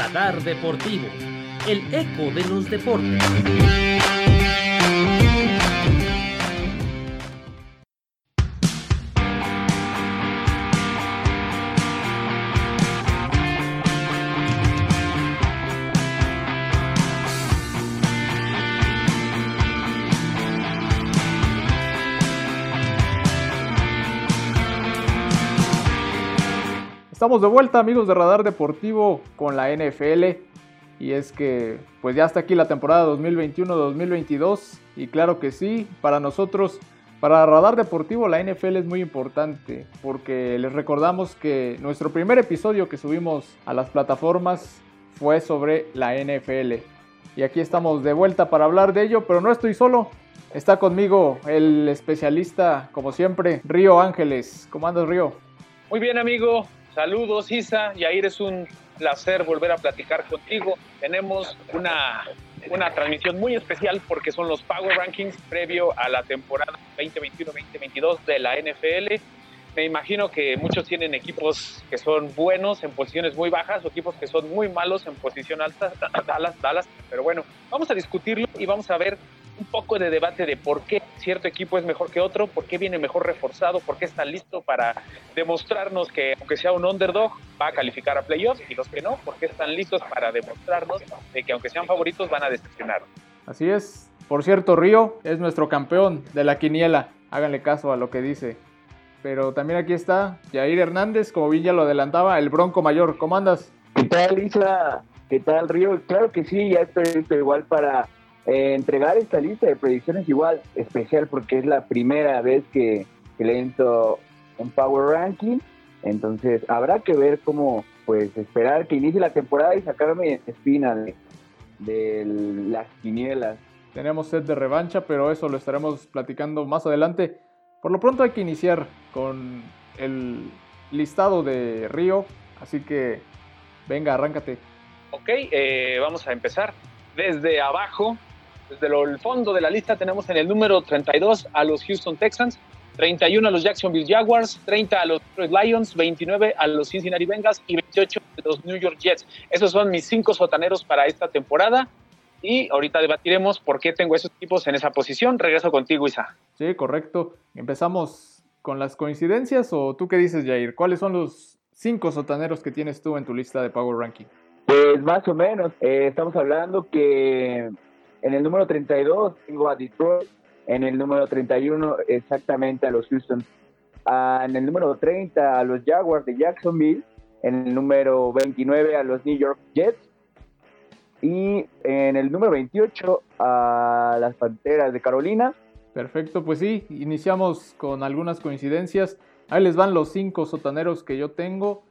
Radar Deportivo, el eco de los deportes. Estamos de vuelta amigos de Radar Deportivo con la NFL y es que pues ya está aquí la temporada 2021-2022 y claro que sí, para nosotros, para Radar Deportivo la NFL es muy importante porque les recordamos que nuestro primer episodio que subimos a las plataformas fue sobre la NFL y aquí estamos de vuelta para hablar de ello, pero no estoy solo, está conmigo el especialista como siempre, Río Ángeles. ¿Cómo andas Río? Muy bien amigo, Saludos, Isa. Yair, es un placer volver a platicar contigo. Tenemos una, una transmisión muy especial porque son los Power Rankings previo a la temporada 2021-2022 de la NFL. Me imagino que muchos tienen equipos que son buenos en posiciones muy bajas o equipos que son muy malos en posición alta, Dallas, Dallas. Pero bueno, vamos a discutirlo y vamos a ver un poco de debate de por qué cierto equipo es mejor que otro, por qué viene mejor reforzado, por qué está listo para demostrarnos que aunque sea un underdog va a calificar a playoffs y los que no, por qué están listos para demostrarnos de que aunque sean favoritos van a decepcionar. Así es. Por cierto, Río es nuestro campeón de la quiniela. Háganle caso a lo que dice. Pero también aquí está Jair Hernández, como bien ya lo adelantaba, el Bronco Mayor. ¿Cómo andas? ¿Qué tal, Lisa? ¿Qué tal, Río? Claro que sí, ya estoy listo igual para eh, entregar esta lista de predicciones igual especial porque es la primera vez que, le entro un Power Ranking. Entonces habrá que ver cómo, pues esperar que inicie la temporada y sacarme espina de, de las quinielas. Tenemos set de revancha, pero eso lo estaremos platicando más adelante. Por lo pronto hay que iniciar con el listado de Río, así que venga, arráncate. Ok, eh, vamos a empezar desde abajo. Desde el fondo de la lista tenemos en el número 32 a los Houston Texans, 31 a los Jacksonville Jaguars, 30 a los Detroit Lions, 29 a los Cincinnati Bengals y 28 a los New York Jets. Esos son mis cinco sotaneros para esta temporada. Y ahorita debatiremos por qué tengo esos equipos en esa posición. Regreso contigo, Isa. Sí, correcto. Empezamos con las coincidencias o tú qué dices, Jair? ¿Cuáles son los cinco sotaneros que tienes tú en tu lista de Power Ranking? Pues más o menos. Eh, estamos hablando que en el número 32 tengo a Detroit. En el número 31 exactamente a los Houston. Ah, en el número 30 a los Jaguars de Jacksonville. En el número 29 a los New York Jets. Y en el número 28 a las Panteras de Carolina. Perfecto, pues sí, iniciamos con algunas coincidencias. Ahí les van los cinco sotaneros que yo tengo.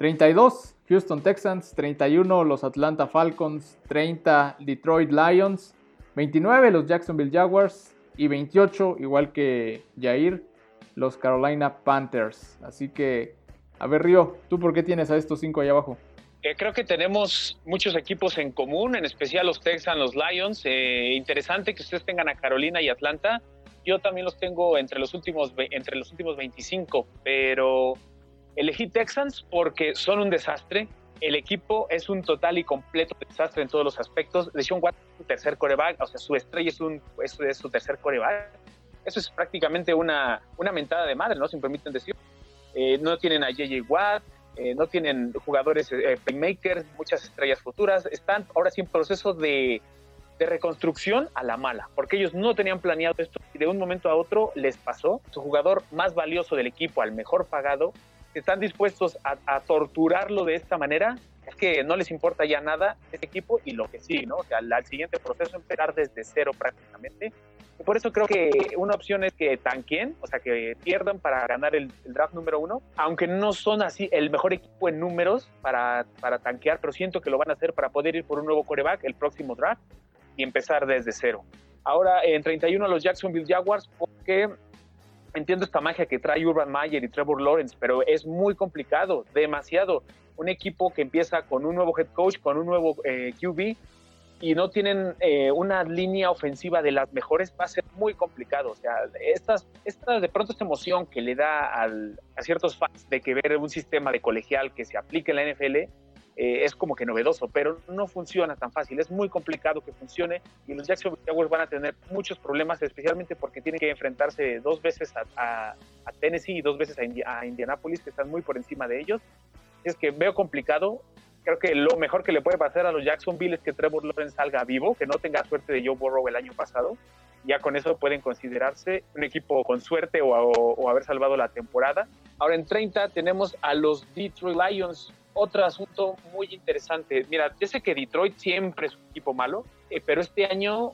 32 Houston Texans, 31 los Atlanta Falcons, 30 Detroit Lions, 29 los Jacksonville Jaguars y 28, igual que Jair, los Carolina Panthers. Así que, a ver Río, ¿tú por qué tienes a estos cinco ahí abajo? Eh, creo que tenemos muchos equipos en común, en especial los Texans, los Lions. Eh, interesante que ustedes tengan a Carolina y Atlanta. Yo también los tengo entre los últimos, entre los últimos 25, pero Elegí Texans porque son un desastre. El equipo es un total y completo desastre en todos los aspectos. Deshaun Watson es su tercer coreback, o sea, su estrella es, un, es, su tercer coreback. Eso es prácticamente una, una mentada de madre, ¿no? Si me permiten decir. Eh, no tienen a JJ Watt, eh, no tienen jugadores eh, playmakers, muchas estrellas futuras. Están ahora sí en proceso de, de reconstrucción a la mala, porque ellos no tenían planeado esto y de un momento a otro les pasó. Su jugador más valioso del equipo, al mejor pagado, están dispuestos a, torturarlo de esta manera, es que no les importa ya nada este equipo y lo que sí, ¿no? O sea, al siguiente proceso empezar desde cero prácticamente. Y por eso creo que una opción es que tanquen, o sea, que pierdan para ganar el, draft número uno, aunque no son así el mejor equipo en números para, para tanquear, pero siento que lo van a hacer para poder ir por un nuevo coreback el próximo draft y empezar desde cero. Ahora en 31 los Jacksonville Jaguars, porque entiendo esta magia que trae Urban Meyer y Trevor Lawrence, pero es muy complicado, demasiado. Un equipo que empieza con un nuevo head coach, con un nuevo eh, QB y no tienen eh, una línea ofensiva de las mejores, va a ser muy complicado. O sea, estas, esta, de pronto esta emoción que le da a ciertos fans de que ver un sistema de colegial que se aplique en la NFL eh, es como que novedoso, pero no funciona tan fácil. Es muy complicado que funcione y los Jacksonville Jaguars van a tener muchos problemas, especialmente porque tienen que enfrentarse dos veces a, Tennessee y dos veces a, Indianapolis, que están muy por encima de ellos. Es que veo complicado. Creo que lo mejor que le puede pasar a los Jacksonville es que Trevor Lawrence salga vivo, que no tenga suerte de Joe Burrow el año pasado. Ya con eso pueden considerarse un equipo con suerte o, o haber salvado la temporada. Ahora en 30 tenemos a los Detroit Lions, otro asunto muy interesante. Mira, yo sé que Detroit siempre es un equipo malo, eh, pero este año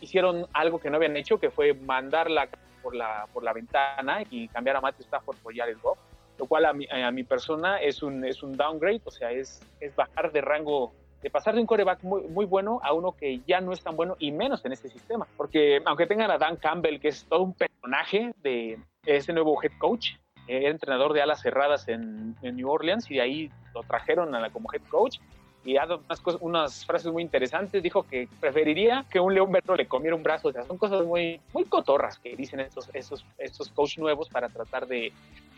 hicieron algo que no habían hecho, que fue mandarla por la, por la ventana y cambiar a Matthew Stafford por Jared Goff, lo cual a mi, a mi persona es un, es un downgrade, o sea, es, es bajar de rango de pasar de un coreback muy, muy bueno a uno que ya no es tan bueno y menos en ese sistema. Porque aunque tengan a Dan Campbell, que es todo un personaje de ese nuevo head coach, era entrenador de alas cerradas en, New Orleans y de ahí lo trajeron a la, como head coach y ha dado unas, unas, frases muy interesantes. Dijo que preferiría que un león berro le comiera un brazo. O sea, son cosas muy, muy cotorras que dicen estos, estos, estos coach nuevos para tratar de,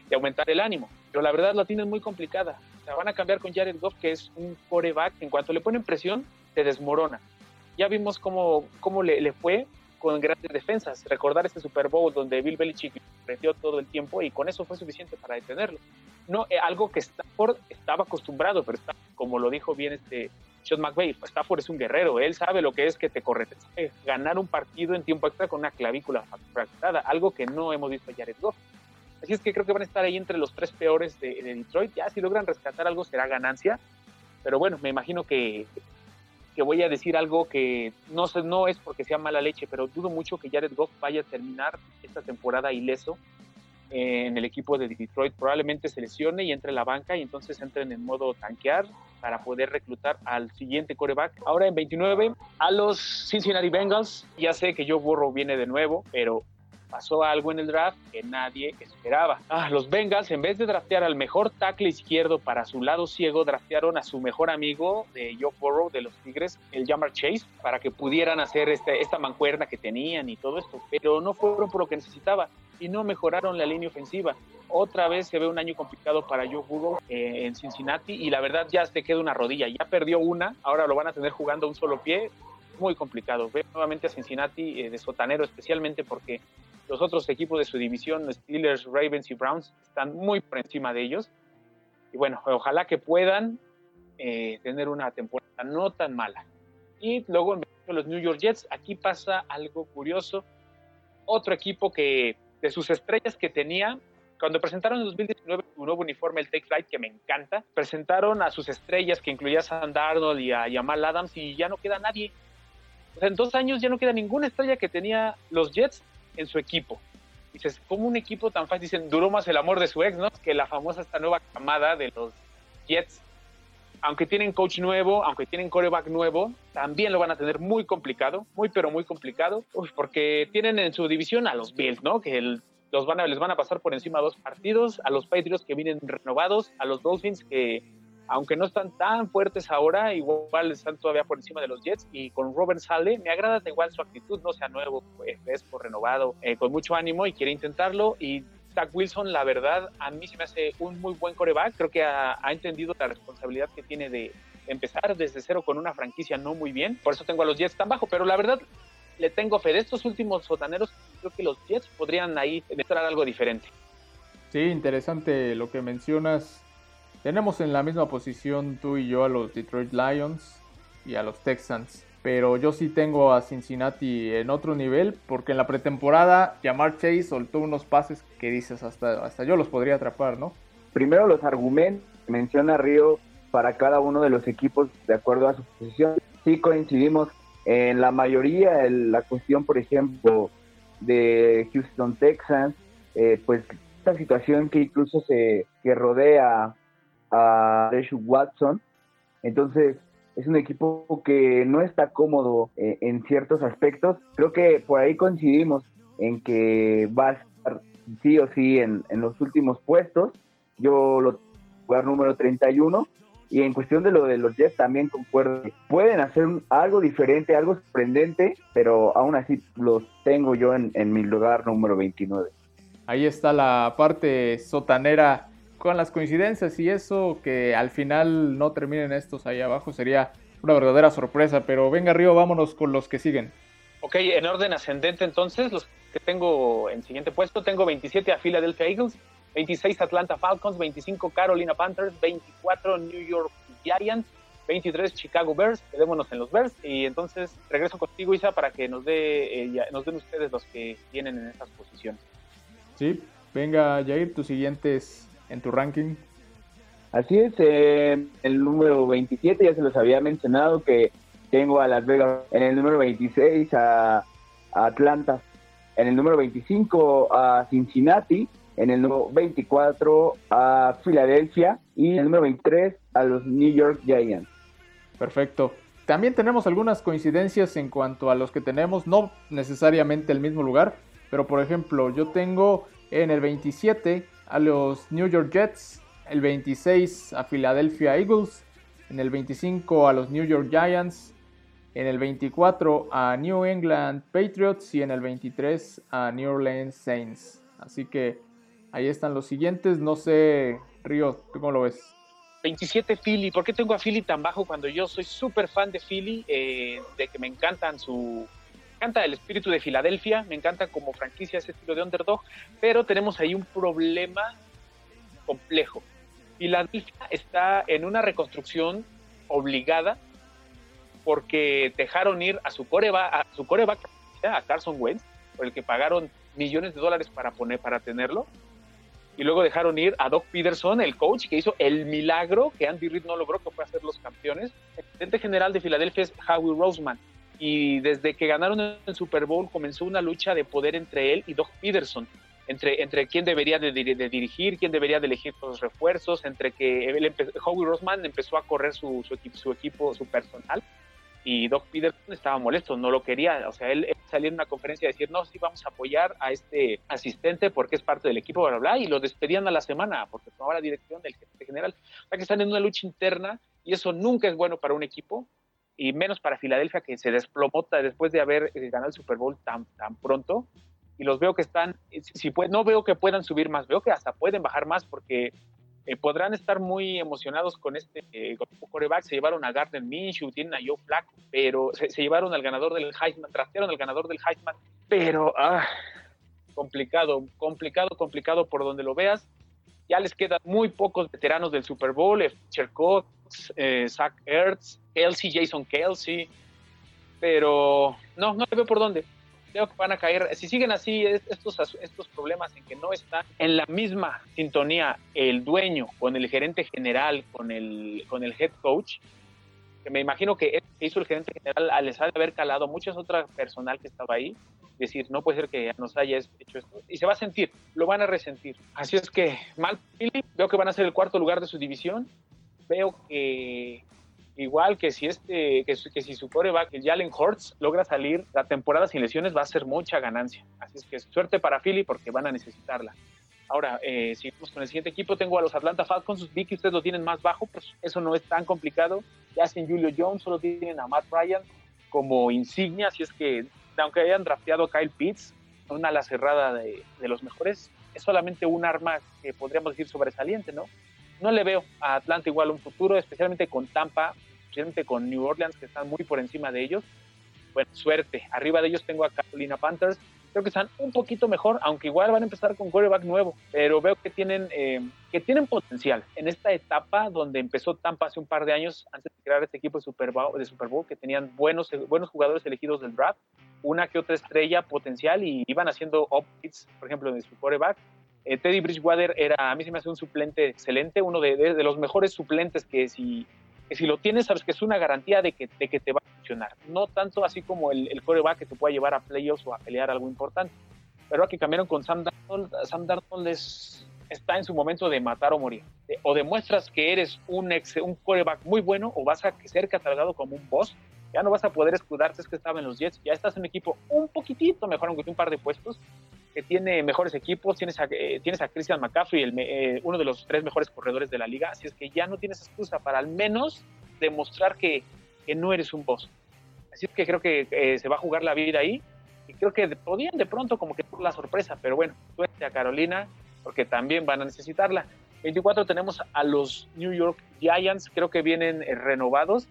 de, aumentar el ánimo. Pero la verdad la tienen muy complicada. Sea, van a cambiar con Jared Goff, que es un coreback. En cuanto le ponen presión, se desmorona. Ya vimos cómo, cómo le, le fue con grandes defensas. Recordar este Super Bowl donde Bill Belichick prendió todo el tiempo y con eso fue suficiente para detenerlo. No, eh, algo que Stafford estaba acostumbrado, pero está, como lo dijo bien este Sean McVay, Stafford es un guerrero, él sabe lo que es que te corre, ganar un partido en tiempo extra con una clavícula fracturada, algo que no hemos visto a Jared Goff. Así es que creo que van a estar ahí entre los tres peores de, de Detroit. Ya si logran rescatar algo será ganancia, pero bueno, me imagino que que voy a decir algo que no, no es porque sea mala leche, pero dudo mucho que Jared Goff vaya a terminar esta temporada ileso en el equipo de Detroit. Probablemente se lesione y entre la banca y entonces entren en modo tanquear para poder reclutar al siguiente coreback. Ahora en 29, a los Cincinnati Bengals. Ya sé que Joe Burrow viene de nuevo, pero pasó algo en el draft que nadie esperaba. Ah, los Bengals, en vez de draftear al mejor tackle izquierdo para su lado ciego, draftearon a su mejor amigo de Joe Burrow de los Tigres, el Jamar Chase, para que pudieran hacer este, esta mancuerna que tenían y todo esto. Pero no fueron por lo que necesitaba y no mejoraron la línea ofensiva. Otra vez se ve un año complicado para Joe Burrow eh, en Cincinnati y la verdad ya se queda una rodilla. Ya perdió una, ahora lo van a tener jugando un solo pie muy complicado. Ve nuevamente a Cincinnati eh, de sotanero, especialmente porque los otros equipos de su división, Steelers, Ravens y Browns, están muy por encima de ellos. Y bueno, ojalá que puedan eh, tener una temporada no tan mala. Y luego en los New York Jets, aquí pasa algo curioso. Otro equipo que de sus estrellas que tenía, cuando presentaron en 2019 su nuevo uniforme, el Take Flight, que me encanta, presentaron a sus estrellas que incluía a Sam Darnold y a Jamal Adams y ya no queda nadie. En dos años ya no queda ninguna estrella que tenía los Jets en su equipo. Dices, ¿cómo un equipo tan fácil? Dicen, duró más el amor de su ex, ¿no? Que la famosa esta nueva camada de los Jets. Aunque tienen coach nuevo, aunque tienen coreback nuevo, también lo van a tener muy complicado, muy pero muy complicado, porque tienen en su división a los Bills, ¿no? Que los van a, les van a pasar por encima dos partidos, a los Patriots que vienen renovados, a los Dolphins que aunque no están tan fuertes ahora, igual están todavía por encima de los Jets. Y con Robert Sale, me agrada igual su actitud, no sea nuevo, pues, renovado, eh, con mucho ánimo y quiere intentarlo. Y Zach Wilson, la verdad, a mí se me hace un muy buen coreback. Creo que ha, entendido la responsabilidad que tiene de empezar desde cero con una franquicia no muy bien. Por eso tengo a los Jets tan bajo. Pero la verdad, le tengo fe. De estos últimos sotaneros, creo que los Jets podrían ahí entrar algo diferente. Sí, interesante lo que mencionas tenemos en la misma posición tú y yo a los Detroit Lions y a los Texans. Pero yo sí tengo a Cincinnati en otro nivel porque en la pretemporada Jamar Chase soltó unos pases que dices hasta, hasta yo los podría atrapar, ¿no? Primero los argumentos, menciona Río para cada uno de los equipos de acuerdo a su posición. Sí coincidimos en la mayoría, en la cuestión, por ejemplo, de Houston Texans, eh, pues esta situación que incluso se que rodea a Deshaun Watson. Entonces, es un equipo que no está cómodo eh, en ciertos aspectos. Creo que por ahí coincidimos en que va a estar sí o sí en, los últimos puestos. Yo lo lugar número 31. Y en cuestión de lo de los Jets también concuerdo. Pueden hacer algo diferente, algo sorprendente, pero aún así los tengo yo en, en mi lugar número 29. Ahí está la parte sotanera con las coincidencias y eso, que al final no terminen estos ahí abajo sería una verdadera sorpresa. Pero venga, Río, vámonos con los que siguen. Ok, en orden ascendente entonces, los que tengo en siguiente puesto, tengo 27 a Philadelphia Eagles, 26 Atlanta Falcons, 25 Carolina Panthers, 24 New York Giants, 23 Chicago Bears, quedémonos en los Bears y entonces regreso contigo Isa para que nos dé eh, nos den ustedes los que tienen en estas posiciones. Sí, venga Jair, tus siguientes en tu ranking. Así es, eh, el número 27 ya se los había mencionado que tengo a Las Vegas, en el número 26 a, a Atlanta, en el número 25 a Cincinnati, en el número 24 a Filadelfia y en el número 23 a los New York Giants. Perfecto. También tenemos algunas coincidencias en cuanto a los que tenemos, no necesariamente el mismo lugar, pero por ejemplo, yo tengo en el 27 a los New York Jets, el 26 a Philadelphia Eagles, en el 25 a los New York Giants, en el 24 a New England Patriots y en el 23 a New Orleans Saints. Así que ahí están los siguientes. No sé, Río, ¿tú cómo lo ves? 27 Philly. ¿Por qué tengo a Philly tan bajo cuando yo soy súper fan de Philly? Eh, de que me encantan su. Encanta el espíritu de Filadelfia, me encanta como franquicia ese estilo de underdog, pero tenemos ahí un problema complejo. Filadelfia está en una reconstrucción obligada porque dejaron ir a su coreback, a su coreback, a Carson Wentz, por el que pagaron millones de dólares para poner, para tenerlo, y luego dejaron ir a Doc Peterson, el coach que hizo el milagro que Andy Reid no logró, que fue hacer los campeones. El presidente general de Filadelfia es Howie Roseman. Y desde que ganaron el Super Bowl comenzó una lucha de poder entre él y Doc Peterson, entre, entre quién debería de, dirigir, quién debería de elegir los refuerzos, entre que Howie Roseman empezó a correr su, equipo, su personal, y Doc Peterson estaba molesto, no lo quería. O sea, él, salió en una conferencia a decir, no, sí vamos a apoyar a este asistente porque es parte del equipo, bla, bla, y lo despedían a la semana porque tomaba la dirección del general. O sea, que están en una lucha interna y eso nunca es bueno para un equipo y menos para Filadelfia que se desplomó después de haber eh, ganado el Super Bowl tan, tan pronto. Y los veo que están, si, no veo que puedan subir más, veo que hasta pueden bajar más porque eh, podrán estar muy emocionados con este eh, coreback. Se llevaron a Gardner Minshew, tienen a Joe Flacco, pero se, llevaron al ganador del Heisman, trastearon al ganador del Heisman, pero ah, complicado, complicado, complicado por donde lo veas. Ya les quedan muy pocos veteranos del Super Bowl, eh, Chercox, eh, Zach Ertz, Kelsey, Jason Kelsey, pero no, no veo por dónde. Creo que van a caer, si siguen así estos, estos problemas en que no están en la misma sintonía el dueño con el gerente general, con el, con el head coach, que me imagino que hizo el gerente general les ha de haber calado muchas otras personal que estaba ahí, decir, no puede ser que nos haya hecho esto, y se va a sentir, lo van a resentir. Así es que mal, veo que van a ser el cuarto lugar de su división, veo que igual que si este que, que si su coreback el Jalen Hurts logra salir la temporada sin lesiones va a ser mucha ganancia. Así es que suerte para Philly porque van a necesitarla ahora eh, si vamos con el siguiente equipo tengo a los Atlanta Falcons vi que ustedes lo tienen más bajo pues eso no es tan complicado ya sin Julio Jones solo tienen a Matt Ryan como insignia así es que aunque hayan drafteado a Kyle Pitts una ala cerrada de, de los mejores es solamente un arma que podríamos decir sobresaliente no no le veo a Atlanta igual un futuro, especialmente con Tampa, especialmente con New Orleans, que están muy por encima de ellos. Bueno, suerte. Arriba de ellos tengo a Carolina Panthers. Creo que están un poquito mejor, aunque igual van a empezar con quarterback nuevo, pero veo que tienen, eh, que tienen potencial en esta etapa donde empezó Tampa hace un par de años, antes de crear este equipo de Super Bowl, de Super Bowl que tenían buenos, buenos jugadores elegidos del draft, una que otra estrella potencial y iban haciendo upgrades, por ejemplo, de su quarterback. Eh, Teddy Bridgewater era, a mí se me hace un suplente excelente, uno de, los mejores suplentes que si, si lo tienes, sabes que es una garantía de que, que te va a funcionar. No tanto así como el, el coreback que te pueda llevar a playoffs o a pelear algo importante. Pero aquí cambiaron con Sam Darnold, Sam Darnold está en su momento de matar o morir. O demuestras que eres un, ex, un coreback muy bueno o vas a ser catalogado como un boss. Ya no vas a poder escudarte, es que estaba en los Jets. Ya estás en un equipo un poquitito mejor, aunque un par de puestos que tiene mejores equipos, tienes a, eh, tienes a Christian McCaffrey, eh, uno de los tres mejores corredores de la liga, así es que ya no tienes excusa para al menos demostrar que, que no eres un boss. Así es que creo que eh, se va a jugar la vida ahí y creo que podían de pronto como que por la sorpresa, pero bueno, suerte a Carolina porque también van a necesitarla. 24 tenemos a los New York Giants, creo que vienen renovados.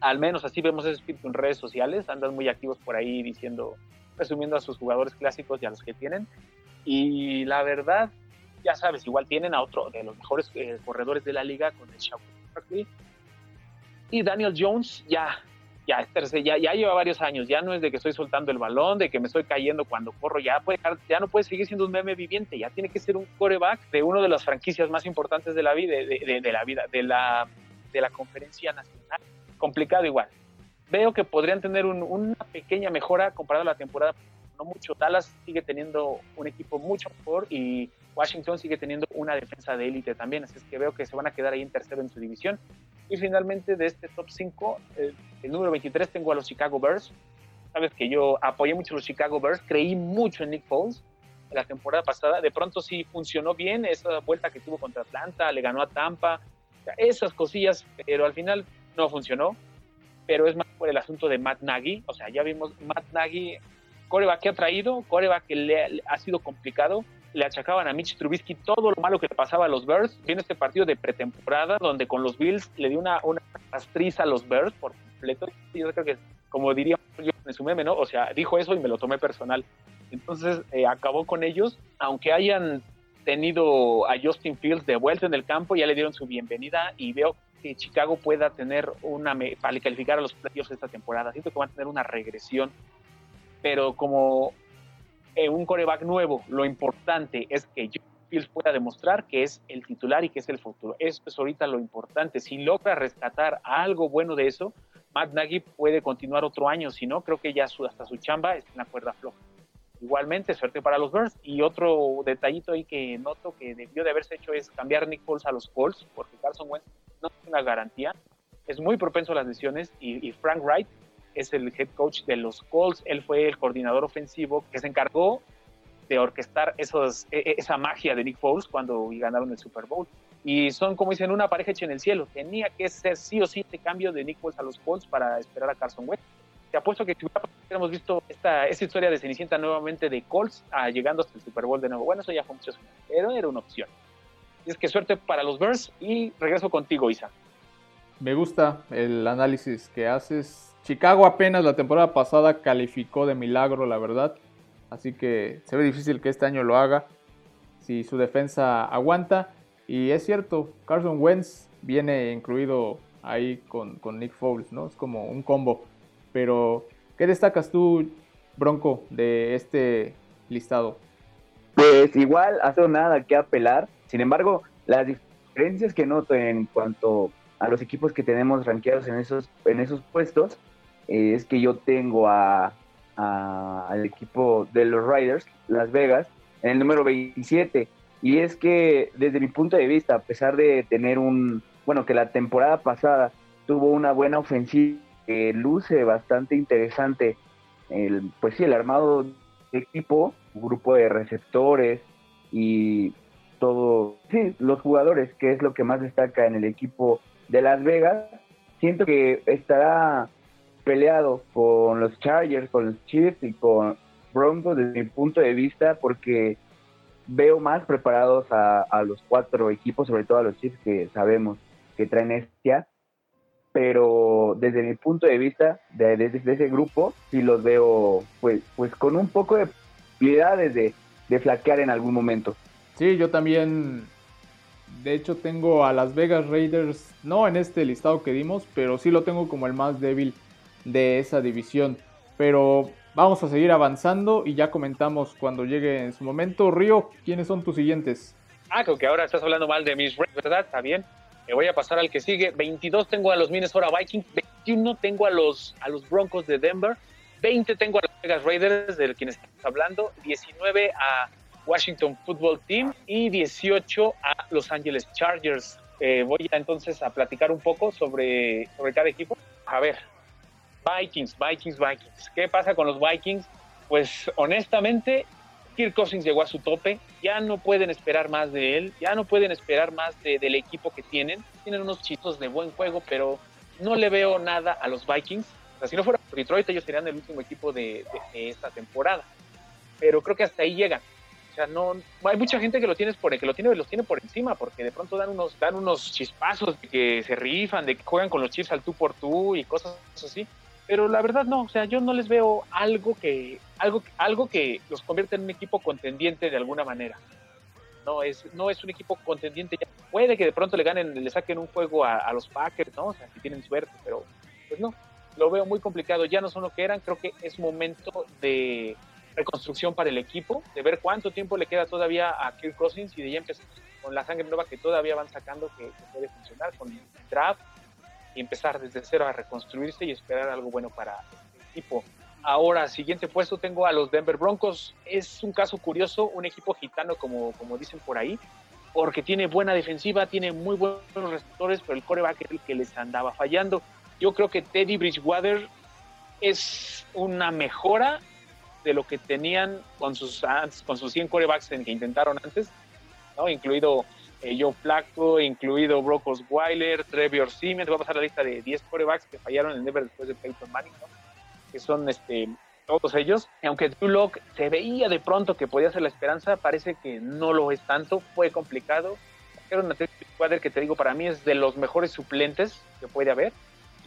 Al menos así vemos ese en redes sociales. Andan muy activos por ahí diciendo, presumiendo a sus jugadores clásicos y a los que tienen. Y la verdad, ya sabes, igual tienen a otro de los mejores eh, corredores de la liga con el Shaquille. Y Daniel Jones ya, ya, ya, ya lleva varios años, ya no es de que estoy soltando el balón, de que me estoy cayendo cuando corro, ya, puede, ya no puede seguir siendo un meme viviente, ya tiene que ser un coreback de una de las franquicias más importantes de la vida, de, de, la vida, de la, de la conferencia nacional. Complicado igual. Veo que podrían tener una pequeña mejora comparado a la temporada, no mucho. Dallas sigue teniendo un equipo mucho mejor y Washington sigue teniendo una defensa de élite también, así es que veo que se van a quedar ahí en tercero en su división. Y finalmente de este top 5, el número 23 tengo a los Chicago Bears. Sabes que yo apoyé mucho a los Chicago Bears, creí mucho en Nick Foles la temporada pasada. De pronto sí funcionó bien esa vuelta que tuvo contra Atlanta, le ganó a Tampa, esas cosillas, pero al final no funcionó. Pero es más por el asunto de Matt Nagy. O sea, ya vimos Matt Nagy, coreback que ha traído, coreback que le ha sido complicado le achacaban a Mitch Trubisky todo lo malo que le pasaba a los Bears. Viene este partido de pretemporada donde con los Bills le dio una, una a los Bears por completo. Yo creo que, como diría yo en su meme, ¿no? O sea, dijo eso y me lo tomé personal. Entonces eh, acabó con ellos, aunque hayan tenido a Justin Fields de vuelta en el campo, ya le dieron su bienvenida y veo que Chicago pueda tener una, para calificar a los playoffs esta temporada. Siento que van a tener una regresión, pero como un coreback nuevo, lo importante es que Fields pueda demostrar que es el titular y que es el futuro. Eso es ahorita lo importante. Si logra rescatar algo bueno de eso, Matt Nagy puede continuar otro año. Si no, creo que ya hasta su chamba está en la cuerda floja. Igualmente, suerte para los Bears. Y otro detallito ahí que noto que debió de haberse hecho es cambiar Nick Foles a los Colts, porque Carson Wentz no tiene una garantía. Es muy propenso a las lesiones y, Frank Wright es el head coach de los Colts, él fue el coordinador ofensivo que se encargó de orquestar e, e, esa magia de Nick Foles cuando ganaron el Super Bowl. Y son, como dicen, una pareja hecha en el cielo. Tenía que ser sí o sí este cambio de Nick Foles a los Colts para esperar a Carson Wentz. Te apuesto que hubiéramos visto esta, esta historia de Cenicienta nuevamente de Colts ah, llegando hasta el Super Bowl de nuevo. Bueno, eso ya fue mucho, pero era una opción. Es que suerte para los Bears y regreso contigo, Isa. Me gusta el análisis que haces Chicago apenas la temporada pasada calificó de milagro, la verdad. Así que se ve difícil que este año lo haga. Si su defensa aguanta. Y es cierto, Carson Wentz viene incluido ahí con, Nick Foles, ¿no? Es como un combo. Pero, ¿qué destacas tú, Bronco, de este listado? Pues igual, hace nada que apelar. Sin embargo, las diferencias que noto en cuanto a los equipos que tenemos rankeados en esos, en esos puestos eh, es que yo tengo a, al equipo de los Riders, Las Vegas, en el número 27. Y es que desde mi punto de vista, a pesar de tener un, bueno, que la temporada pasada tuvo una buena ofensiva, que luce bastante interesante, el, pues sí, el armado de equipo, un grupo de receptores y todo, sí, los jugadores, que es lo que más destaca en el equipo de Las Vegas, siento que estará peleado con los Chargers, con los Chiefs y con Broncos desde mi punto de vista porque veo más preparados a, los cuatro equipos, sobre todo a los Chiefs que sabemos que traen este pero desde mi punto de vista, desde ese grupo, sí los veo pues, pues con un poco de posibilidades de, de flaquear en algún momento. Sí, yo también, de hecho tengo a Las Vegas Raiders, no en este listado que dimos, pero sí lo tengo como el más débil de esa división. Pero vamos a seguir avanzando y ya comentamos cuando llegue en su momento. Río, ¿quiénes son tus siguientes? Ah, creo que ahora estás hablando mal de mis Reds, ¿verdad? Está bien. Me voy a pasar al que sigue. 22 tengo a los Minnesota Vikings, 21 tengo a los, a los Broncos de Denver, 20 tengo a los Vegas Raiders, de quienes estamos hablando, 19 a Washington Football Team y 18 a Los Angeles Chargers. Eh, voy a, entonces a platicar un poco sobre, sobre cada equipo. A ver, Vikings, Vikings, Vikings. ¿Qué pasa con los Vikings? Pues honestamente, Kirk Cousins llegó a su tope, ya no pueden esperar más de él, ya no pueden esperar más del equipo que tienen. Tienen unos chicos de buen juego, pero no le veo nada a los Vikings. O sea, si no fuera Detroit, ellos serían el último equipo de, esta temporada. Pero creo que hasta ahí llegan. Sea, no, hay mucha gente que lo tiene por que lo tiene, los tiene por encima, porque de pronto dan unos, dan unos chispazos de que se rifan, de que juegan con los chips al tú por tú y cosas así. Pero la verdad no, o sea, yo no les veo algo que, algo, algo que los convierta en un equipo contendiente de alguna manera. No es, no es un equipo contendiente. Puede que de pronto le ganen, le saquen un juego a, a los Packers, ¿no? O sea, si tienen suerte, pero pues no, lo veo muy complicado. Ya no son lo que eran. Creo que es momento de reconstrucción para el equipo, de ver cuánto tiempo le queda todavía a Kirk Cousins y de ya empezar con la sangre nueva que todavía van sacando que, puede funcionar con el draft y empezar desde cero a reconstruirse y esperar algo bueno para el equipo. Ahora, siguiente puesto tengo a los Denver Broncos. Es un caso curioso, un equipo gitano como, como dicen por ahí, porque tiene buena defensiva, tiene muy buenos receptores, pero el coreback es el que les andaba fallando. Yo creo que Teddy Bridgewater es una mejora de lo que tenían con sus, con sus 100 corebacks que intentaron antes, ¿no? incluido eh, Joe Flacco, incluido Brock Osweiler, Trevor Siemens, voy a pasar la lista de 10 corebacks que fallaron en Denver después de Peyton Manning, que son este, todos ellos. Aunque Drew Locke se veía de pronto que podía ser la esperanza, parece que no lo es tanto, fue complicado. Era una cuadra que te digo, para mí es de los mejores suplentes que puede haber.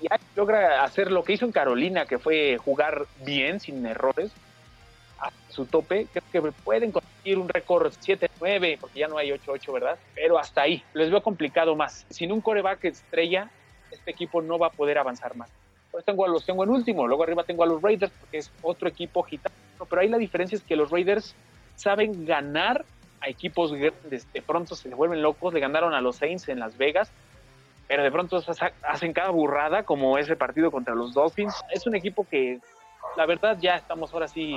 Y logra hacer lo que hizo en Carolina, que fue jugar bien, sin errores, a su tope. Creo que pueden conseguir un récord 7-9, porque ya no hay 8-8, ¿verdad? Pero hasta ahí. Les veo complicado más. Sin un coreback estrella, este equipo no va a poder avanzar más. Pues tengo a los tengo en último, luego arriba tengo a los Raiders, porque es otro equipo gitano. Pero ahí la diferencia es que los Raiders saben ganar a equipos grandes. De pronto se vuelven locos. Le ganaron a los Saints en Las Vegas pero de pronto hacen cada burrada como ese partido contra los Dolphins. Es un equipo que la verdad ya estamos ahora sí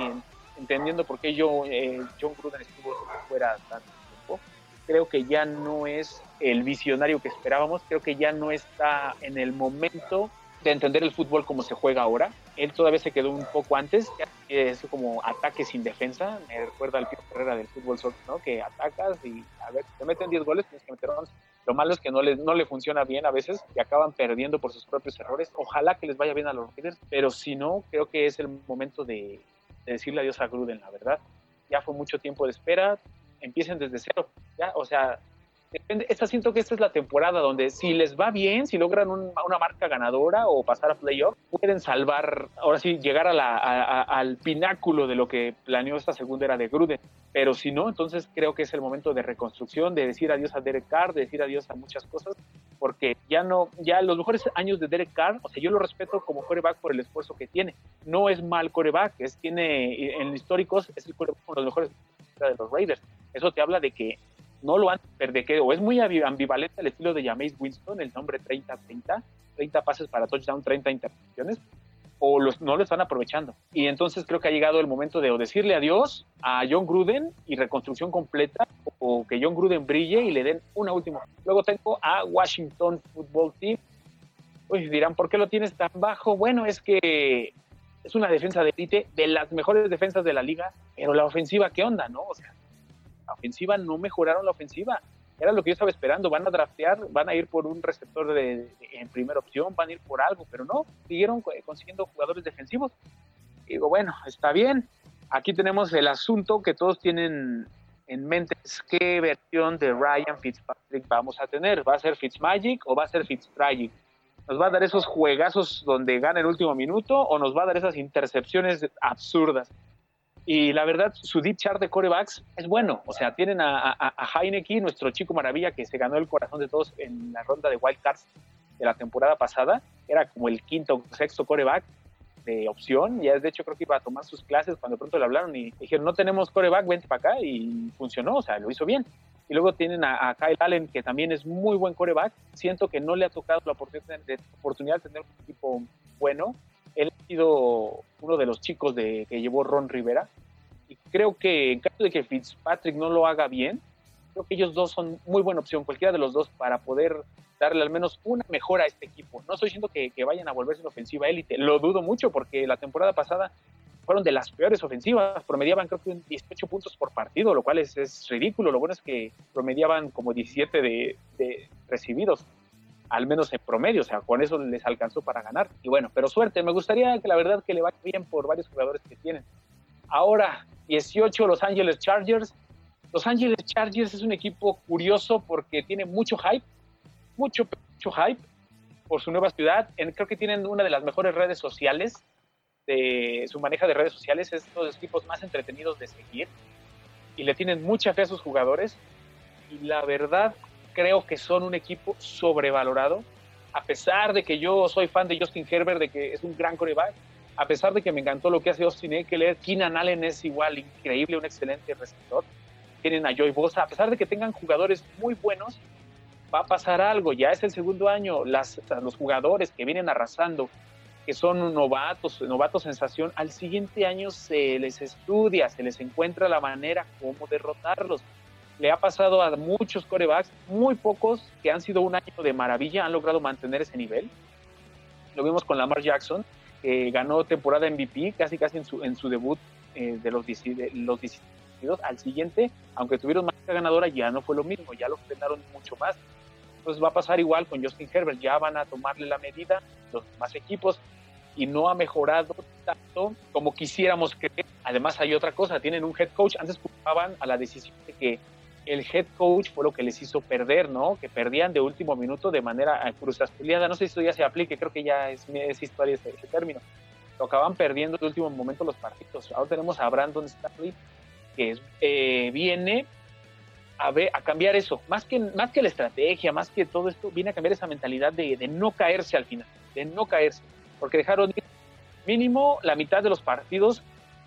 entendiendo por qué yo, eh, John Gruden estuvo fuera tanto tiempo. Creo que ya no es el visionario que esperábamos, creo que ya no está en el momento de entender el fútbol como se juega ahora. Él todavía se quedó un poco antes, es como ataque sin defensa. Me recuerda al Pico Carrera del fútbol soccer, ¿no? Que atacas y a ver, te meten 10 goles, tienes que meter 11. Lo malo es que no le, no le funciona bien a veces y acaban perdiendo por sus propios errores. Ojalá que les vaya bien a los Raiders, pero si no, creo que es el momento de, de decirle adiós a Gruden, la verdad. Ya fue mucho tiempo de espera, empiecen desde cero, ¿ya? O sea, depende, siento que esta es la temporada donde si les va bien, si logran una marca ganadora o pasar a playoff, pueden salvar, ahora sí, llegar a la, al pináculo de lo que planeó esta segunda era de Gruden. Pero si no, entonces creo que es el momento de reconstrucción, de decir adiós a Derek Carr, de decir adiós a muchas cosas, porque ya no, ya los mejores años de Derek Carr, o sea, yo lo respeto como coreback por el esfuerzo que tiene. No es mal coreback, es, tiene, en históricos, es el coreback con los mejores de los Raiders. Eso te habla de que no lo han perdido, o es muy ambivalente el estilo de Jameis Winston, el nombre 30-30, 30 pases para touchdown, 30 intercepciones, o los, no lo están aprovechando. Y entonces creo que ha llegado el momento de decirle adiós a John Gruden y reconstrucción completa, o que John Gruden brille y le den una última. Luego tengo a Washington Football Team. Uy, dirán, ¿por qué lo tienes tan bajo? Bueno, es que es una defensa de élite, de las mejores defensas de la liga, pero la ofensiva, ¿qué onda, no? O sea, la ofensiva no mejoraron la ofensiva. Era lo que yo estaba esperando. Van a draftear, van a ir por un receptor de, en primera opción, van a ir por algo, pero no, siguieron consiguiendo jugadores defensivos. digo, bueno, está bien. Aquí tenemos el asunto que todos tienen en mente es qué versión de Ryan Fitzpatrick vamos a tener. ¿Va a ser Fitzmagic o va a ser Fitztragic? ¿Nos va a dar esos juegazos donde gana el último minuto o nos va a dar esas intercepciones absurdas? Y la verdad, su deep chart de corebacks es bueno. O sea, tienen a, a, a Heineke, nuestro chico maravilla, que se ganó el corazón de todos en la ronda de Wild Cards de la temporada pasada. Era como el quinto o sexto coreback de opción. Ya de hecho creo que iba a tomar sus clases cuando pronto le hablaron y dijeron, no tenemos coreback, vente para acá. Y funcionó, o sea, lo hizo bien. Y luego tienen a, Kyle Allen, que también es muy buen coreback. Siento que no le ha tocado la oportunidad de, oportunidad de tener un equipo bueno él ha sido uno de los chicos de, que llevó Ron Rivera. Y creo que en caso de que Fitzpatrick no lo haga bien, creo que ellos dos son muy buena opción, cualquiera de los dos, para poder darle al menos una mejora a este equipo. No estoy diciendo que, vayan a volverse una ofensiva élite, lo dudo mucho porque la temporada pasada fueron de las peores ofensivas, promediaban creo que 18 puntos por partido, lo cual es, ridículo. Lo bueno es que promediaban como 17 de, de recibidos al menos en promedio, o sea, con eso les alcanzó para ganar. Y bueno, pero suerte, me gustaría que la verdad que le vaya bien por varios jugadores que tienen. Ahora, 18 Los Angeles Chargers, Los Ángeles Chargers es un equipo curioso porque tiene mucho hype, mucho, mucho hype por su nueva ciudad. creo que tienen una de las mejores redes sociales. De, su manejo de redes sociales es uno de los equipos más entretenidos de seguir y le tienen mucha fe a sus jugadores. Y la verdad, creo que son un equipo sobrevalorado. A pesar de que yo soy fan de Justin Herbert, de que es un gran coreback, a pesar de que me encantó lo que hace Austin Eckler, Keenan Allen es igual increíble, un excelente receptor. Tienen a Joy Bosa, a pesar de que tengan jugadores muy buenos, va a pasar algo. Ya es el segundo año, las, los jugadores que vienen arrasando, que son novatos, novatos sensación, al siguiente año se les estudia, se les encuentra la manera cómo derrotarlos. Le ha pasado a muchos corebacks, muy pocos que han sido un año de maravilla, han logrado mantener ese nivel. Lo vimos con Lamar Jackson, ganó temporada MVP casi casi en su, en su debut eh, de los, de los 12 al siguiente, aunque tuvieron más ganadora, ya no fue lo mismo, ya lo frenaron mucho más. Entonces va a pasar igual con Justin Herbert, ya van a tomarle la medida los demás equipos y no ha mejorado tanto como quisiéramos creer. Además hay otra cosa, tienen un head coach, antes culpaban a la decisión de que el head coach fue lo que les hizo perder, ¿no? Que perdían de último minuto de manera cruzazpuliada. No sé si esto ya se aplique, creo que ya es, es historia ese, término. Lo acaban perdiendo de último momento los partidos. Ahora tenemos a Brandon Staley, que eh, viene a, ver, a cambiar eso. Más que, más que la estrategia, más que todo esto, viene a cambiar esa mentalidad de no caerse al final, de no caerse. Porque dejaron mínimo la mitad de los partidos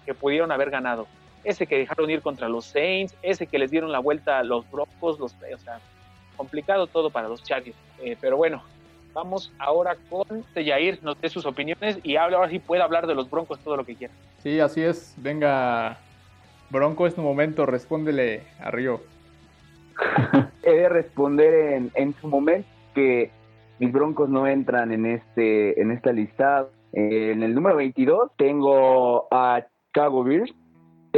que pudieron haber ganado ese que dejaron ir contra los Saints, ese que les dieron la vuelta a los Broncos, los, o sea, complicado todo para los Chargers. Eh, pero bueno, vamos ahora con Yair, nos dé sus opiniones y habla ahora sí puede hablar de los Broncos todo lo que quiera. Sí, así es. Venga, Bronco, es tu momento, respóndele a Río. He de responder en, en su momento que mis Broncos no entran en este en esta lista. En el número 22 tengo a Chicago Bears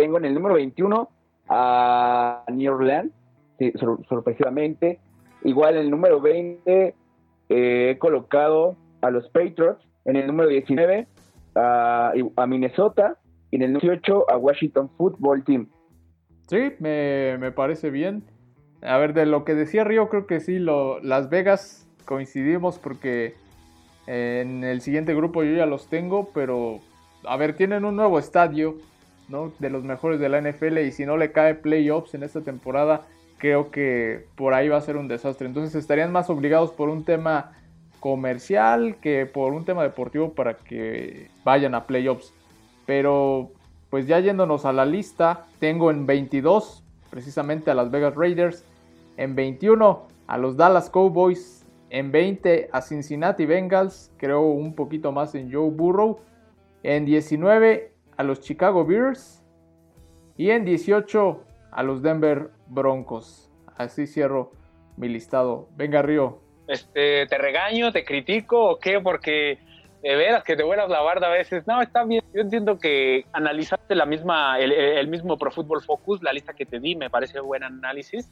tengo en el número 21 a New Orleans, sorpresivamente. Igual en el número 20 eh, he colocado a los Patriots. En el número 19 a, Minnesota. Y en el número 18 a Washington Football Team. Sí, me, parece bien. A ver, de lo que decía Río, creo que sí, lo, Las Vegas coincidimos porque en el siguiente grupo yo ya los tengo, pero a ver, tienen un nuevo estadio de los mejores de la NFL y si no le cae playoffs en esta temporada, creo que por ahí va a ser un desastre. Entonces estarían más obligados por un tema comercial que por un tema deportivo para que vayan a playoffs. Pero pues ya yéndonos a la lista, tengo en 22 precisamente a las Vegas Raiders, en 21 a los Dallas Cowboys, en 20 a Cincinnati Bengals, creo un poquito más en Joe Burrow, en 19 a los Chicago Bears y en 18 a los Denver Broncos. Así cierro mi listado. Venga, Río. Este, ¿Te regaño, te critico o qué? Porque de veras que te vuelas la barda a veces. No, está bien. Yo entiendo que analizaste la misma, el, el mismo Pro Football Focus, la lista que te di, me parece buen análisis